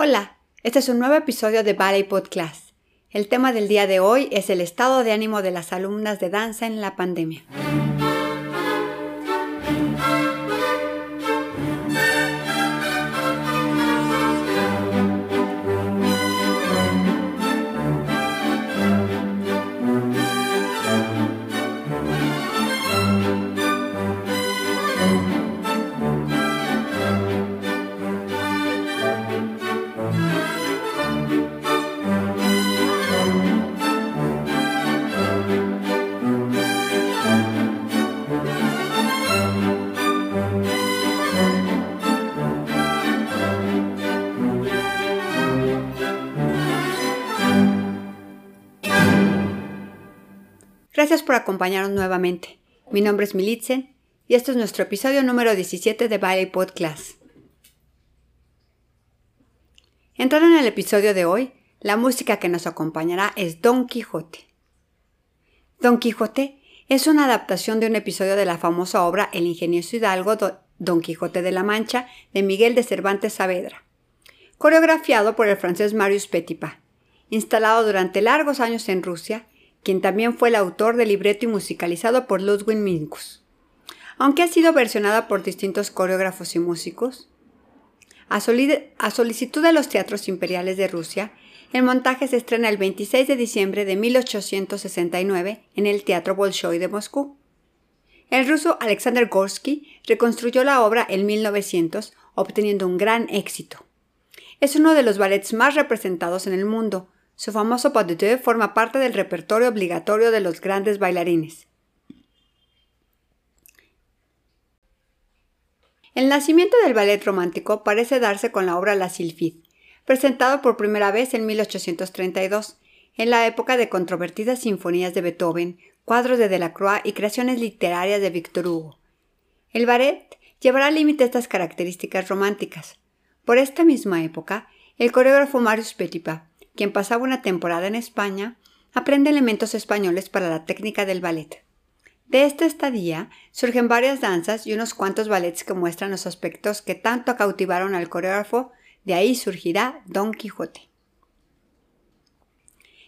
Hola, este es un nuevo episodio de Ballet Podcast. El tema del día de hoy es el estado de ánimo de las alumnas de danza en la pandemia. Gracias por acompañarnos nuevamente. Mi nombre es Militzen y este es nuestro episodio número 17 de Ballet Podcast. Entrando en el episodio de hoy, la música que nos acompañará es Don Quijote. Don Quijote es una adaptación de un episodio de la famosa obra El ingenioso Hidalgo Don Quijote de la Mancha de Miguel de Cervantes Saavedra, coreografiado por el francés Marius Petipa, instalado durante largos años en Rusia quien también fue el autor del libreto y musicalizado por Ludwig Minkus. Aunque ha sido versionada por distintos coreógrafos y músicos, a, solicitud de los teatros imperiales de Rusia, el montaje se estrena el 26 de diciembre de 1869 en el Teatro Bolshoi de Moscú. El ruso Alexander Gorsky reconstruyó la obra en 1900, obteniendo un gran éxito. Es uno de los ballets más representados en el mundo, su famoso pas de deux forma parte del repertorio obligatorio de los grandes bailarines. El nacimiento del ballet romántico parece darse con la obra La Sylphide, presentado por primera vez en 1832, en la época de controvertidas sinfonías de Beethoven, cuadros de Delacroix y creaciones literarias de Victor Hugo. El ballet llevará al límite estas características románticas. Por esta misma época, el coreógrafo Marius Petipa quien pasaba una temporada en España, aprende elementos españoles para la técnica del ballet. De esta estadía surgen varias danzas y unos cuantos ballets que muestran los aspectos que tanto cautivaron al coreógrafo, de ahí surgirá Don Quijote.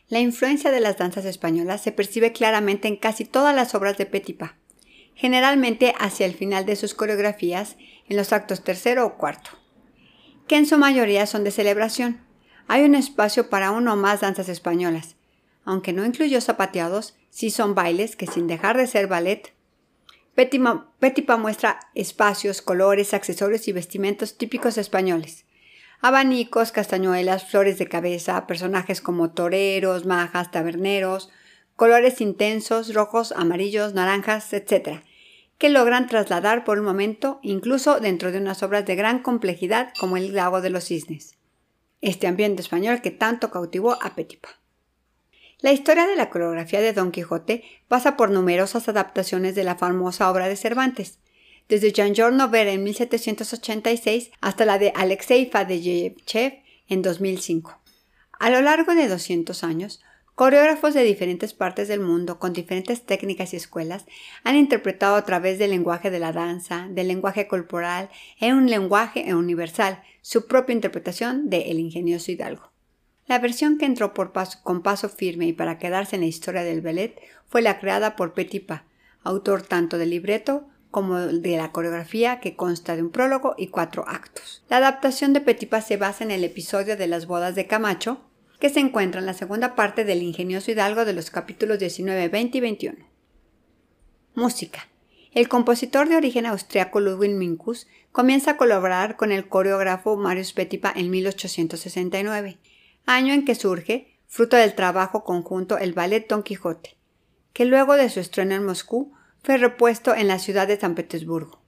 La influencia de las danzas españolas se percibe claramente en casi todas las obras de Petipa, generalmente hacia el final de sus coreografías en los actos tercero o cuarto, que en su mayoría son de celebración, hay un espacio para uno o más danzas españolas. Aunque no incluyó zapateados, sí son bailes que sin dejar de ser ballet. Petipa muestra espacios, colores, accesorios y vestimentos típicos españoles. Abanicos, castañuelas, flores de cabeza, personajes como toreros, majas, taberneros, colores intensos, rojos, amarillos, naranjas, etc., que logran trasladar por un momento incluso dentro de unas obras de gran complejidad como el Lago de los Cisnes este ambiente español que tanto cautivó a Petipa. La historia de la coreografía de Don Quijote pasa por numerosas adaptaciones de la famosa obra de Cervantes, desde Jean Giorno Vera en 1786 hasta la de Alexei Faddeyev en 2005. A lo largo de 200 años, Coreógrafos de diferentes partes del mundo, con diferentes técnicas y escuelas, han interpretado a través del lenguaje de la danza, del lenguaje corporal, en un lenguaje universal, su propia interpretación de El ingenioso Hidalgo. La versión que entró con paso firme y para quedarse en la historia del ballet fue la creada por Petipa, autor tanto del libreto como de la coreografía que consta de un prólogo y cuatro actos. La adaptación de Petipa se basa en el episodio de las bodas de Camacho, que se encuentra en la segunda parte del ingenioso Hidalgo de los capítulos 19, 20 y 21. Música. El compositor de origen austriaco Ludwig Minkus comienza a colaborar con el coreógrafo Marius Petipa en 1869, año en que surge, fruto del trabajo conjunto, el ballet Don Quijote, que luego de su estreno en Moscú fue repuesto en la ciudad de San Petersburgo.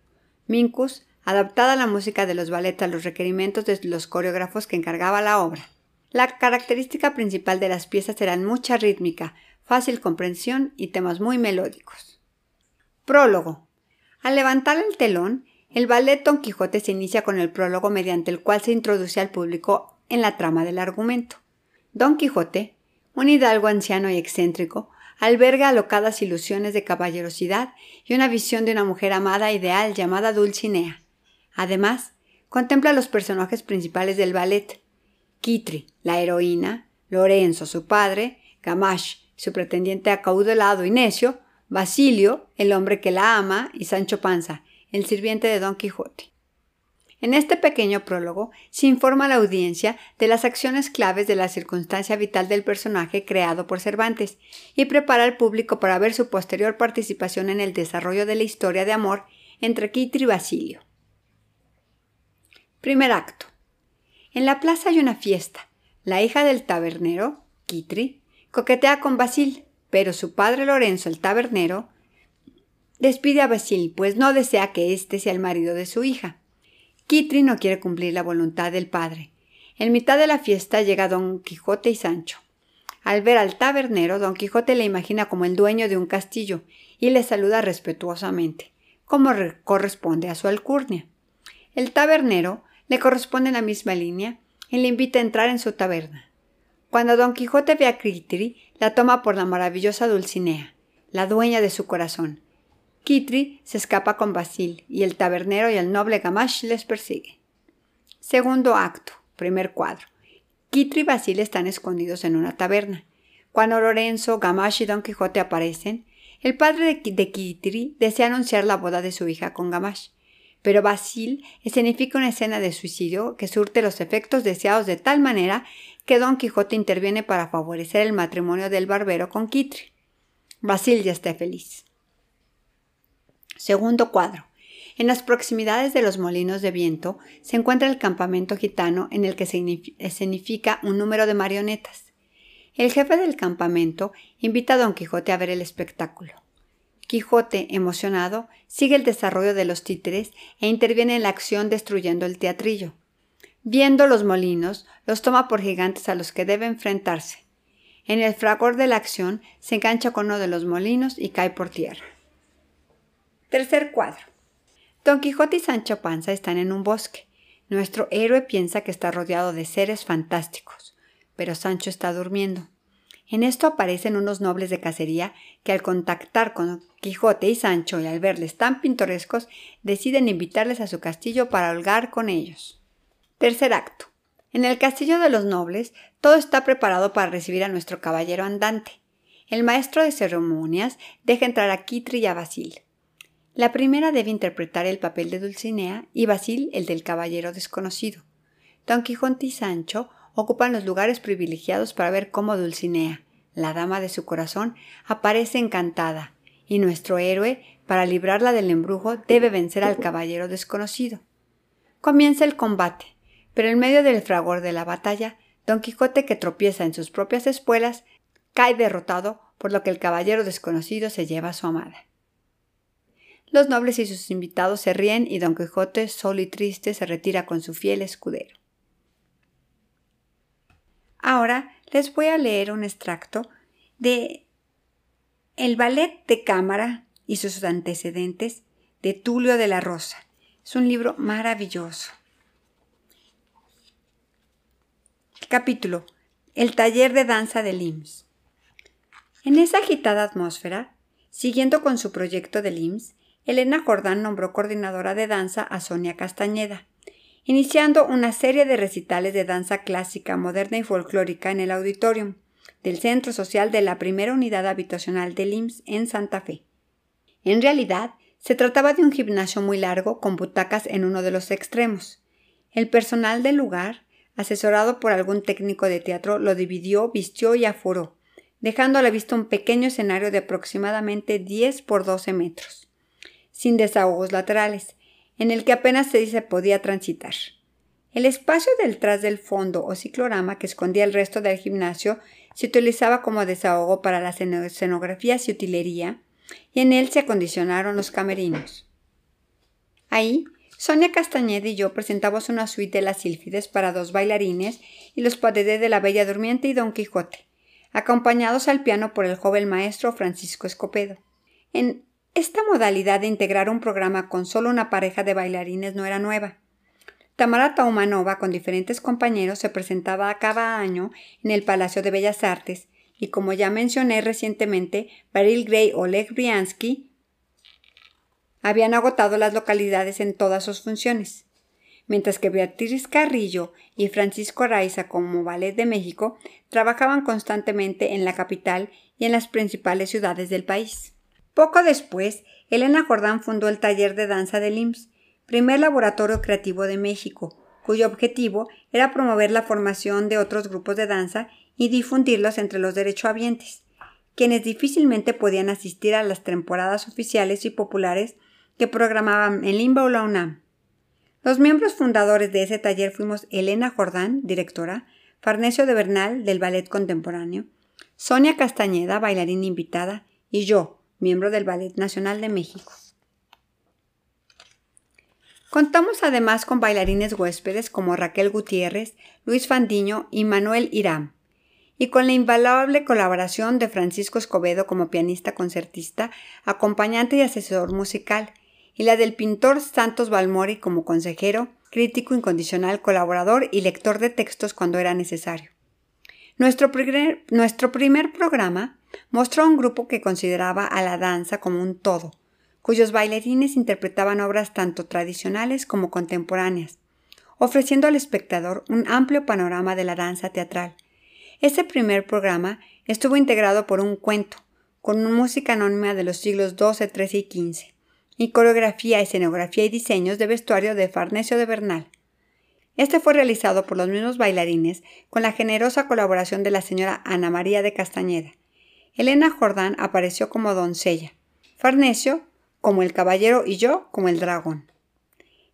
Minkus adaptada la música de los ballets a los requerimientos de los coreógrafos que encargaba la obra. La característica principal de las piezas serán mucha rítmica, fácil comprensión y temas muy melódicos. Prólogo. Al levantar el telón, el ballet Don Quijote se inicia con el prólogo mediante el cual se introduce al público en la trama del argumento. Don Quijote, un hidalgo anciano y excéntrico, alberga alocadas ilusiones de caballerosidad y una visión de una mujer amada ideal llamada Dulcinea. Además, contempla los personajes principales del ballet, Kitri, la heroína, Lorenzo, su padre, Gamash, su pretendiente acaudalado y necio, Basilio, el hombre que la ama, y Sancho Panza, el sirviente de Don Quijote. En este pequeño prólogo se informa a la audiencia de las acciones claves de la circunstancia vital del personaje creado por Cervantes y prepara al público para ver su posterior participación en el desarrollo de la historia de amor entre Kitri y Basilio. Primer acto. En la plaza hay una fiesta. La hija del tabernero, Kitri, coquetea con Basil, pero su padre Lorenzo, el tabernero, despide a Basil, pues no desea que éste sea el marido de su hija. Kitri no quiere cumplir la voluntad del padre. En mitad de la fiesta llega Don Quijote y Sancho. Al ver al tabernero, Don Quijote le imagina como el dueño de un castillo y le saluda respetuosamente, como corresponde a su alcurnia. El tabernero le corresponde en la misma línea y le invita a entrar en su taberna. Cuando Don Quijote ve a Kitri, la toma por la maravillosa Dulcinea, la dueña de su corazón, Kitri se escapa con Basil y el tabernero y el noble Gamash les persigue. Segundo acto, primer cuadro. Kitri y Basil están escondidos en una taberna. Cuando Lorenzo, Gamash y Don Quijote aparecen, el padre de, Kitri desea anunciar la boda de su hija con Gamash, pero Basil escenifica una escena de suicidio que surte los efectos deseados de tal manera que Don Quijote interviene para favorecer el matrimonio del barbero con Kitri. Basil ya está feliz. Segundo cuadro. En las proximidades de los molinos de viento se encuentra el campamento gitano en el que se escenifica un número de marionetas. El jefe del campamento invita a Don Quijote a ver el espectáculo. Quijote, emocionado, sigue el desarrollo de los títeres e interviene en la acción destruyendo el teatrillo. Viendo los molinos, los toma por gigantes a los que debe enfrentarse. En el fragor de la acción se engancha con uno de los molinos y cae por tierra. Tercer cuadro. Don Quijote y Sancho Panza están en un bosque. Nuestro héroe piensa que está rodeado de seres fantásticos, pero Sancho está durmiendo. En esto aparecen unos nobles de cacería que al contactar con Quijote y Sancho y al verles tan pintorescos, deciden invitarles a su castillo para holgar con ellos. Tercer acto. En el castillo de los nobles, todo está preparado para recibir a nuestro caballero andante. El maestro de ceremonias deja entrar a Kitri y a Basil. La primera debe interpretar el papel de Dulcinea y Basil el del caballero desconocido. Don Quijote y Sancho ocupan los lugares privilegiados para ver cómo Dulcinea, la dama de su corazón, aparece encantada, y nuestro héroe, para librarla del embrujo, debe vencer al caballero desconocido. Comienza el combate, pero en medio del fragor de la batalla, Don Quijote, que tropieza en sus propias espuelas, cae derrotado, por lo que el caballero desconocido se lleva a su amada. Los nobles y sus invitados se ríen y Don Quijote, solo y triste, se retira con su fiel escudero. Ahora les voy a leer un extracto de El ballet de cámara y sus antecedentes de Tulio de la Rosa. Es un libro maravilloso. Capítulo El taller de danza de IMSS. En esa agitada atmósfera, siguiendo con su proyecto del IMSS, Elena Jordán nombró coordinadora de danza a Sonia Castañeda, iniciando una serie de recitales de danza clásica, moderna y folclórica en el auditorium del Centro Social de la primera unidad habitacional del IMSS en Santa Fe. En realidad, se trataba de un gimnasio muy largo con butacas en uno de los extremos. El personal del lugar, asesorado por algún técnico de teatro, lo dividió, vistió y aforó, dejando a la vista un pequeño escenario de aproximadamente 10 por 12 metros sin desahogos laterales, en el que apenas se podía transitar. El espacio detrás del fondo o ciclorama que escondía el resto del gimnasio se utilizaba como desahogo para las escenografías y utilería, y en él se acondicionaron los camerinos. Ahí, Sonia Castañeda y yo presentamos una suite de las sílfides para dos bailarines y los padres de la Bella Durmiente y Don Quijote, acompañados al piano por el joven maestro Francisco Escopedo. En esta modalidad de integrar un programa con solo una pareja de bailarines no era nueva. Tamara Taumanova con diferentes compañeros se presentaba cada año en el Palacio de Bellas Artes y como ya mencioné recientemente, Baril Gray Oleg Briansky habían agotado las localidades en todas sus funciones. mientras que Beatriz Carrillo y Francisco Araiza como Ballet de México trabajaban constantemente en la capital y en las principales ciudades del país. Poco después, Elena Jordán fundó el Taller de Danza del IMSS, primer laboratorio creativo de México, cuyo objetivo era promover la formación de otros grupos de danza y difundirlos entre los derechohabientes, quienes difícilmente podían asistir a las temporadas oficiales y populares que programaban en Limba o la UNAM. Los miembros fundadores de ese taller fuimos Elena Jordán, directora, Farnesio de Bernal, del Ballet Contemporáneo, Sonia Castañeda, bailarina invitada, y yo, miembro del Ballet Nacional de México. Contamos además con bailarines huéspedes como Raquel Gutiérrez, Luis Fandiño y Manuel Irán, y con la invaluable colaboración de Francisco Escobedo como pianista concertista, acompañante y asesor musical, y la del pintor Santos Balmori como consejero, crítico incondicional, colaborador y lector de textos cuando era necesario. Nuestro primer, nuestro primer programa mostró a un grupo que consideraba a la danza como un todo, cuyos bailarines interpretaban obras tanto tradicionales como contemporáneas, ofreciendo al espectador un amplio panorama de la danza teatral. Este primer programa estuvo integrado por un cuento, con música anónima de los siglos XII, XIII y XV, y coreografía, escenografía y diseños de vestuario de Farnesio de Bernal. Este fue realizado por los mismos bailarines con la generosa colaboración de la señora Ana María de Castañeda. Elena Jordán apareció como doncella. Farnesio como el caballero y yo como el dragón.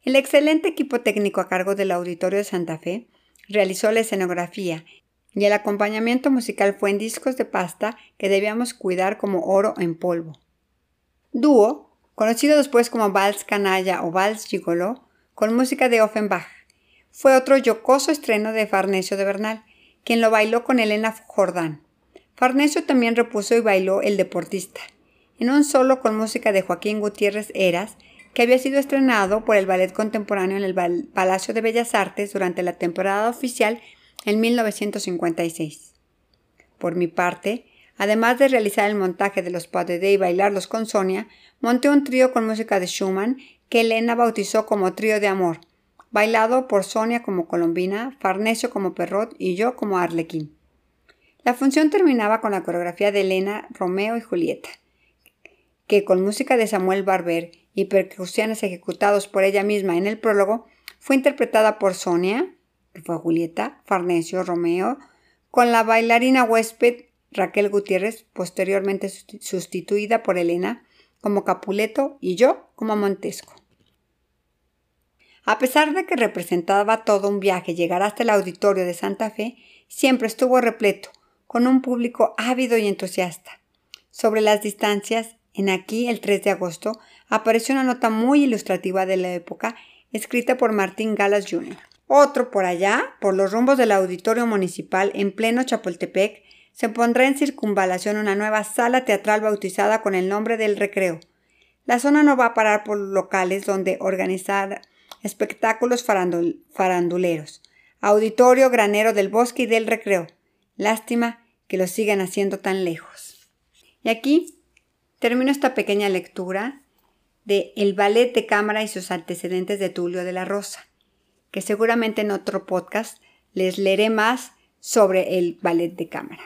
El excelente equipo técnico a cargo del Auditorio de Santa Fe realizó la escenografía y el acompañamiento musical fue en discos de pasta que debíamos cuidar como oro en polvo. Dúo, conocido después como Vals Canalla o Vals Gigolo, con música de Offenbach, fue otro yocoso estreno de Farnesio de Bernal, quien lo bailó con Elena Jordán. Farnesio también repuso y bailó El Deportista, en un solo con música de Joaquín Gutiérrez Eras, que había sido estrenado por el Ballet Contemporáneo en el Palacio de Bellas Artes durante la temporada oficial en 1956. Por mi parte, además de realizar el montaje de los pas de y bailarlos con Sonia, monté un trío con música de Schumann que Elena bautizó como Trío de Amor, bailado por Sonia como Colombina, Farnesio como Perrot y yo como Arlequín. La función terminaba con la coreografía de Elena, Romeo y Julieta, que con música de Samuel Barber y percusiones ejecutados por ella misma en el prólogo, fue interpretada por Sonia, que fue Julieta, Farnesio, Romeo, con la bailarina huésped Raquel Gutiérrez, posteriormente sustituida por Elena como Capuleto y yo como Montesco. A pesar de que representaba todo un viaje llegar hasta el auditorio de Santa Fe, siempre estuvo repleto, con un público ávido y entusiasta. Sobre las distancias, en aquí, el 3 de agosto, apareció una nota muy ilustrativa de la época, escrita por Martín Galas Jr. Otro por allá, por los rumbos del auditorio municipal en pleno Chapultepec, se pondrá en circunvalación una nueva sala teatral bautizada con el nombre del recreo. La zona no va a parar por locales donde organizar espectáculos faranduleros. Auditorio granero del bosque y del recreo. Lástima que lo sigan haciendo tan lejos. Y aquí Termino esta pequeña lectura de El ballet de cámara y sus antecedentes de Tulio de la Rosa, que seguramente en otro podcast les leeré más sobre el ballet de cámara.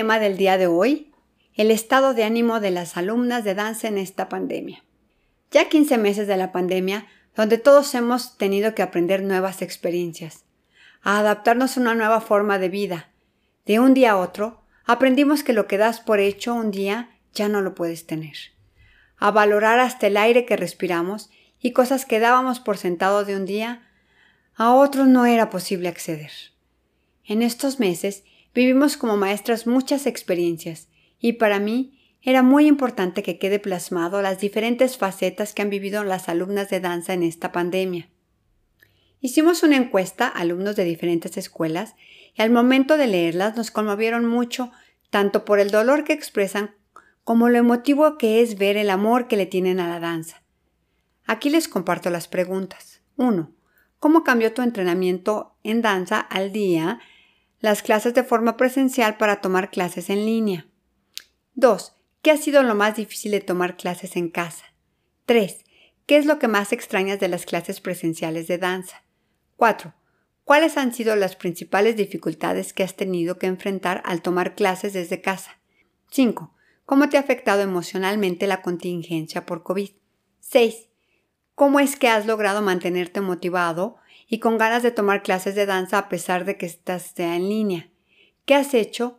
Tema del día de hoy, el estado de ánimo de las alumnas de danza en esta pandemia. Ya 15 meses de la pandemia, donde todos hemos tenido que aprender nuevas experiencias, a adaptarnos a una nueva forma de vida. De un día a otro, aprendimos que lo que das por hecho un día ya no lo puedes tener. A valorar hasta el aire que respiramos y cosas que dábamos por sentado de un día, a otros no era posible acceder. En estos meses vivimos como maestras muchas experiencias y para mí era muy importante que quede plasmado las diferentes facetas que han vivido las alumnas de danza en esta pandemia. Hicimos una encuesta a alumnos de diferentes escuelas y al momento de leerlas nos conmovieron mucho tanto por el dolor que expresan como lo emotivo que es ver el amor que le tienen a la danza. Aquí les comparto las preguntas. 1. ¿Cómo cambió tu entrenamiento en danza al día las clases de forma presencial para tomar clases en línea. 2. ¿Qué ha sido lo más difícil de tomar clases en casa? 3. ¿Qué es lo que más extrañas de las clases presenciales de danza? 4. ¿Cuáles han sido las principales dificultades que has tenido que enfrentar al tomar clases desde casa? 5. ¿Cómo te ha afectado emocionalmente la contingencia por COVID? 6. ¿Cómo es que has logrado mantenerte motivado y con ganas de tomar clases de danza a pesar de que estás en línea. ¿Qué has hecho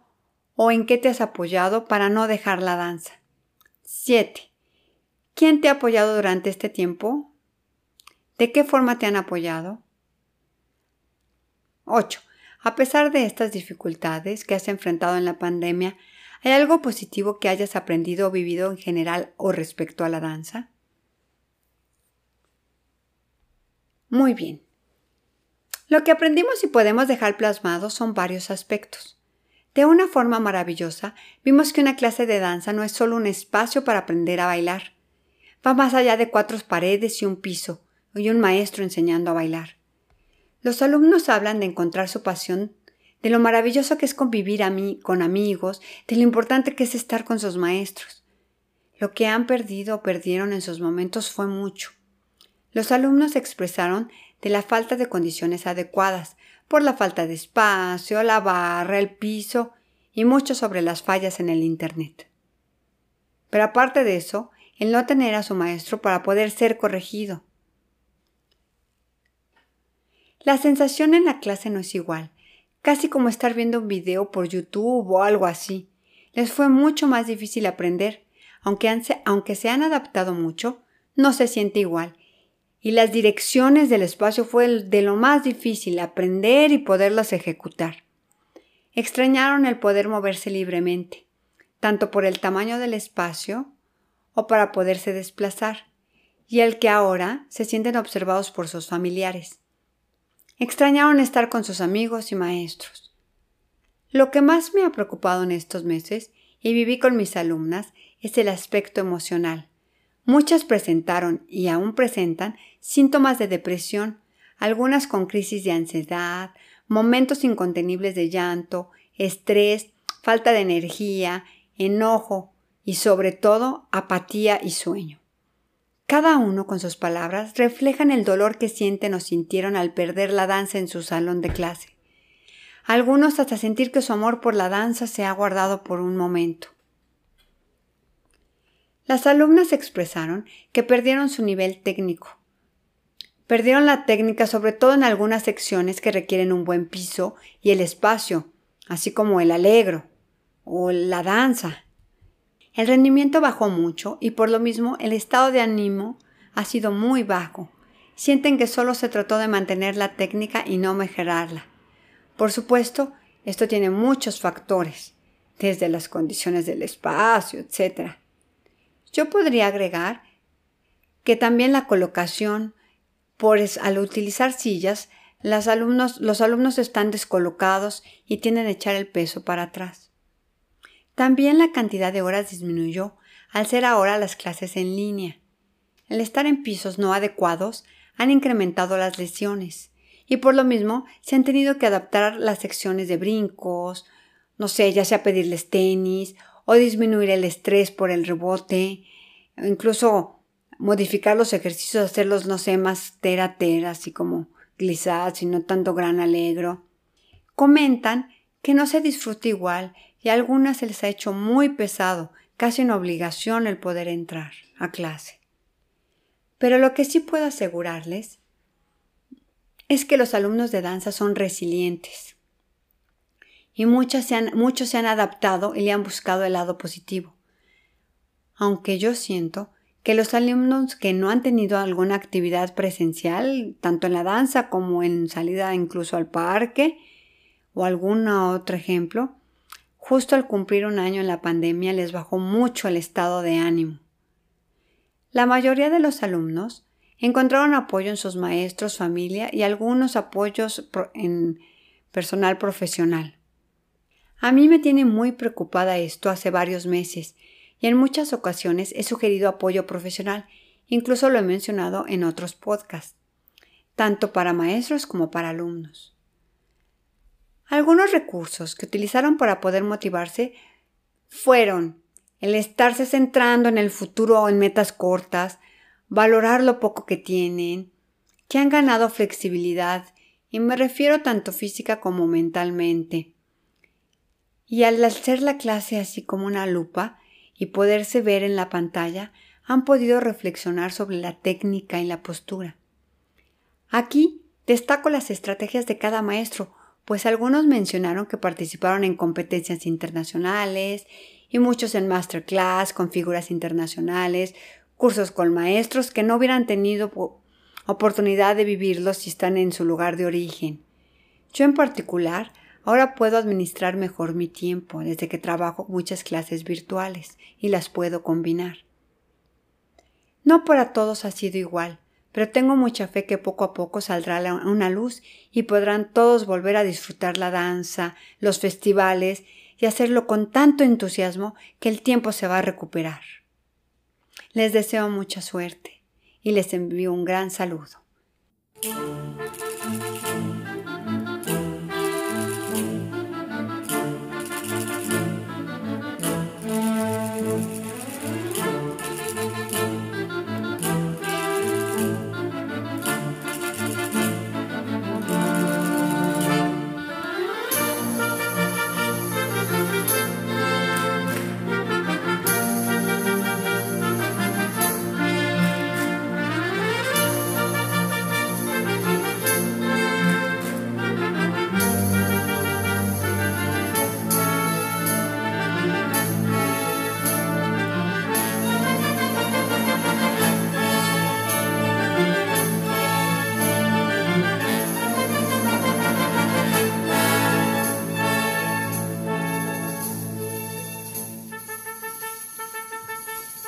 o en qué te has apoyado para no dejar la danza? 7. ¿Quién te ha apoyado durante este tiempo? ¿De qué forma te han apoyado? 8. A pesar de estas dificultades que has enfrentado en la pandemia, ¿hay algo positivo que hayas aprendido o vivido en general o respecto a la danza? Muy bien. Lo que aprendimos y podemos dejar plasmado son varios aspectos. De una forma maravillosa, vimos que una clase de danza no es solo un espacio para aprender a bailar. Va más allá de cuatro paredes y un piso, y un maestro enseñando a bailar. Los alumnos hablan de encontrar su pasión, de lo maravilloso que es convivir a mí, con amigos, de lo importante que es estar con sus maestros. Lo que han perdido o perdieron en sus momentos fue mucho. Los alumnos expresaron de la falta de condiciones adecuadas, por la falta de espacio, la barra, el piso y mucho sobre las fallas en el Internet. Pero aparte de eso, el no tener a su maestro para poder ser corregido. La sensación en la clase no es igual, casi como estar viendo un video por YouTube o algo así. Les fue mucho más difícil aprender, aunque, aunque se han adaptado mucho, no se siente igual y las direcciones del espacio fue de lo más difícil aprender y poderlas ejecutar. Extrañaron el poder moverse libremente, tanto por el tamaño del espacio o para poderse desplazar, y el que ahora se sienten observados por sus familiares. Extrañaron estar con sus amigos y maestros. Lo que más me ha preocupado en estos meses, y viví con mis alumnas, es el aspecto emocional. Muchas presentaron y aún presentan síntomas de depresión, algunas con crisis de ansiedad, momentos incontenibles de llanto, estrés, falta de energía, enojo y sobre todo apatía y sueño. Cada uno con sus palabras reflejan el dolor que sienten o sintieron al perder la danza en su salón de clase. Algunos hasta sentir que su amor por la danza se ha guardado por un momento. Las alumnas expresaron que perdieron su nivel técnico. Perdieron la técnica sobre todo en algunas secciones que requieren un buen piso y el espacio, así como el alegro o la danza. El rendimiento bajó mucho y por lo mismo el estado de ánimo ha sido muy bajo. Sienten que solo se trató de mantener la técnica y no mejorarla. Por supuesto, esto tiene muchos factores, desde las condiciones del espacio, etc. Yo podría agregar que también la colocación, por al utilizar sillas, los alumnos están descolocados y tienden a echar el peso para atrás. También la cantidad de horas disminuyó al ser ahora las clases en línea. El estar en pisos no adecuados han incrementado las lesiones y por lo mismo se han tenido que adaptar las secciones de brincos, no sé, ya sea pedirles tenis o disminuir el estrés por el rebote, incluso modificar los ejercicios, hacerlos, no sé, más tera tera, así como glissades y no tanto gran alegro. Comentan que no se disfruta igual y a algunas se les ha hecho muy pesado, casi una obligación el poder entrar a clase. Pero lo que sí puedo asegurarles es que los alumnos de danza son resilientes y muchos se han, adaptado y le han buscado el lado positivo. Aunque yo siento que los alumnos que no han tenido alguna actividad presencial, tanto en la danza como en salida incluso al parque o algún otro ejemplo, justo al cumplir un año en la pandemia les bajó mucho el estado de ánimo. La mayoría de los alumnos encontraron apoyo en sus maestros, familia y algunos apoyos en personal profesional. A mí me tiene muy preocupada esto hace varios meses y en muchas ocasiones he sugerido apoyo profesional, incluso lo he mencionado en otros podcasts, tanto para maestros como para alumnos. Algunos recursos que utilizaron para poder motivarse fueron el estarse centrando en el futuro o en metas cortas, valorar lo poco que tienen, que han ganado flexibilidad, y me refiero tanto física como mentalmente, y al hacer la clase así como una lupa y poderse ver en la pantalla, han podido reflexionar sobre la técnica y la postura. Aquí destaco las estrategias de cada maestro, pues algunos mencionaron que participaron en competencias internacionales y muchos en masterclass con figuras internacionales, cursos con maestros que no hubieran tenido oportunidad de vivirlos si están en su lugar de origen. Yo en particular Ahora puedo administrar mejor mi tiempo desde que trabajo muchas clases virtuales y las puedo combinar. No para todos ha sido igual, pero tengo mucha fe que poco a poco saldrá una luz y podrán todos volver a disfrutar la danza, los festivales y hacerlo con tanto entusiasmo que el tiempo se va a recuperar. Les deseo mucha suerte y les envío un gran saludo.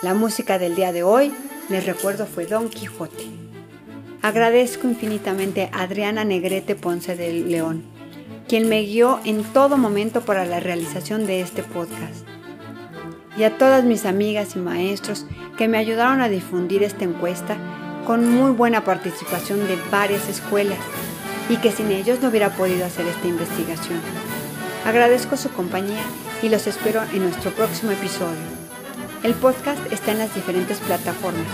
La música del día de hoy, les recuerdo, fue Don Quijote. Agradezco infinitamente a Adriana Negrete Ponce del León, quien me guió en todo momento para la realización de este podcast. Y a todas mis amigas y maestros que me ayudaron a difundir esta encuesta con muy buena participación de varias escuelas y que sin ellos no hubiera podido hacer esta investigación. Agradezco su compañía y los espero en nuestro próximo episodio. El podcast está en las diferentes plataformas,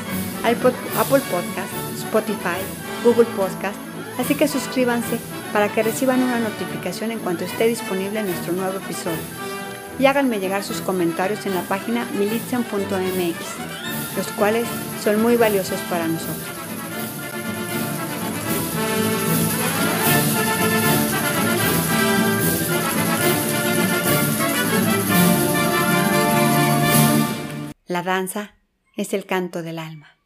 Apple Podcast, Spotify, Google Podcast, así que suscríbanse para que reciban una notificación en cuanto esté disponible nuestro nuevo episodio. Y háganme llegar sus comentarios en la página militzen.mx, los cuales son muy valiosos para nosotros. La danza es el canto del alma.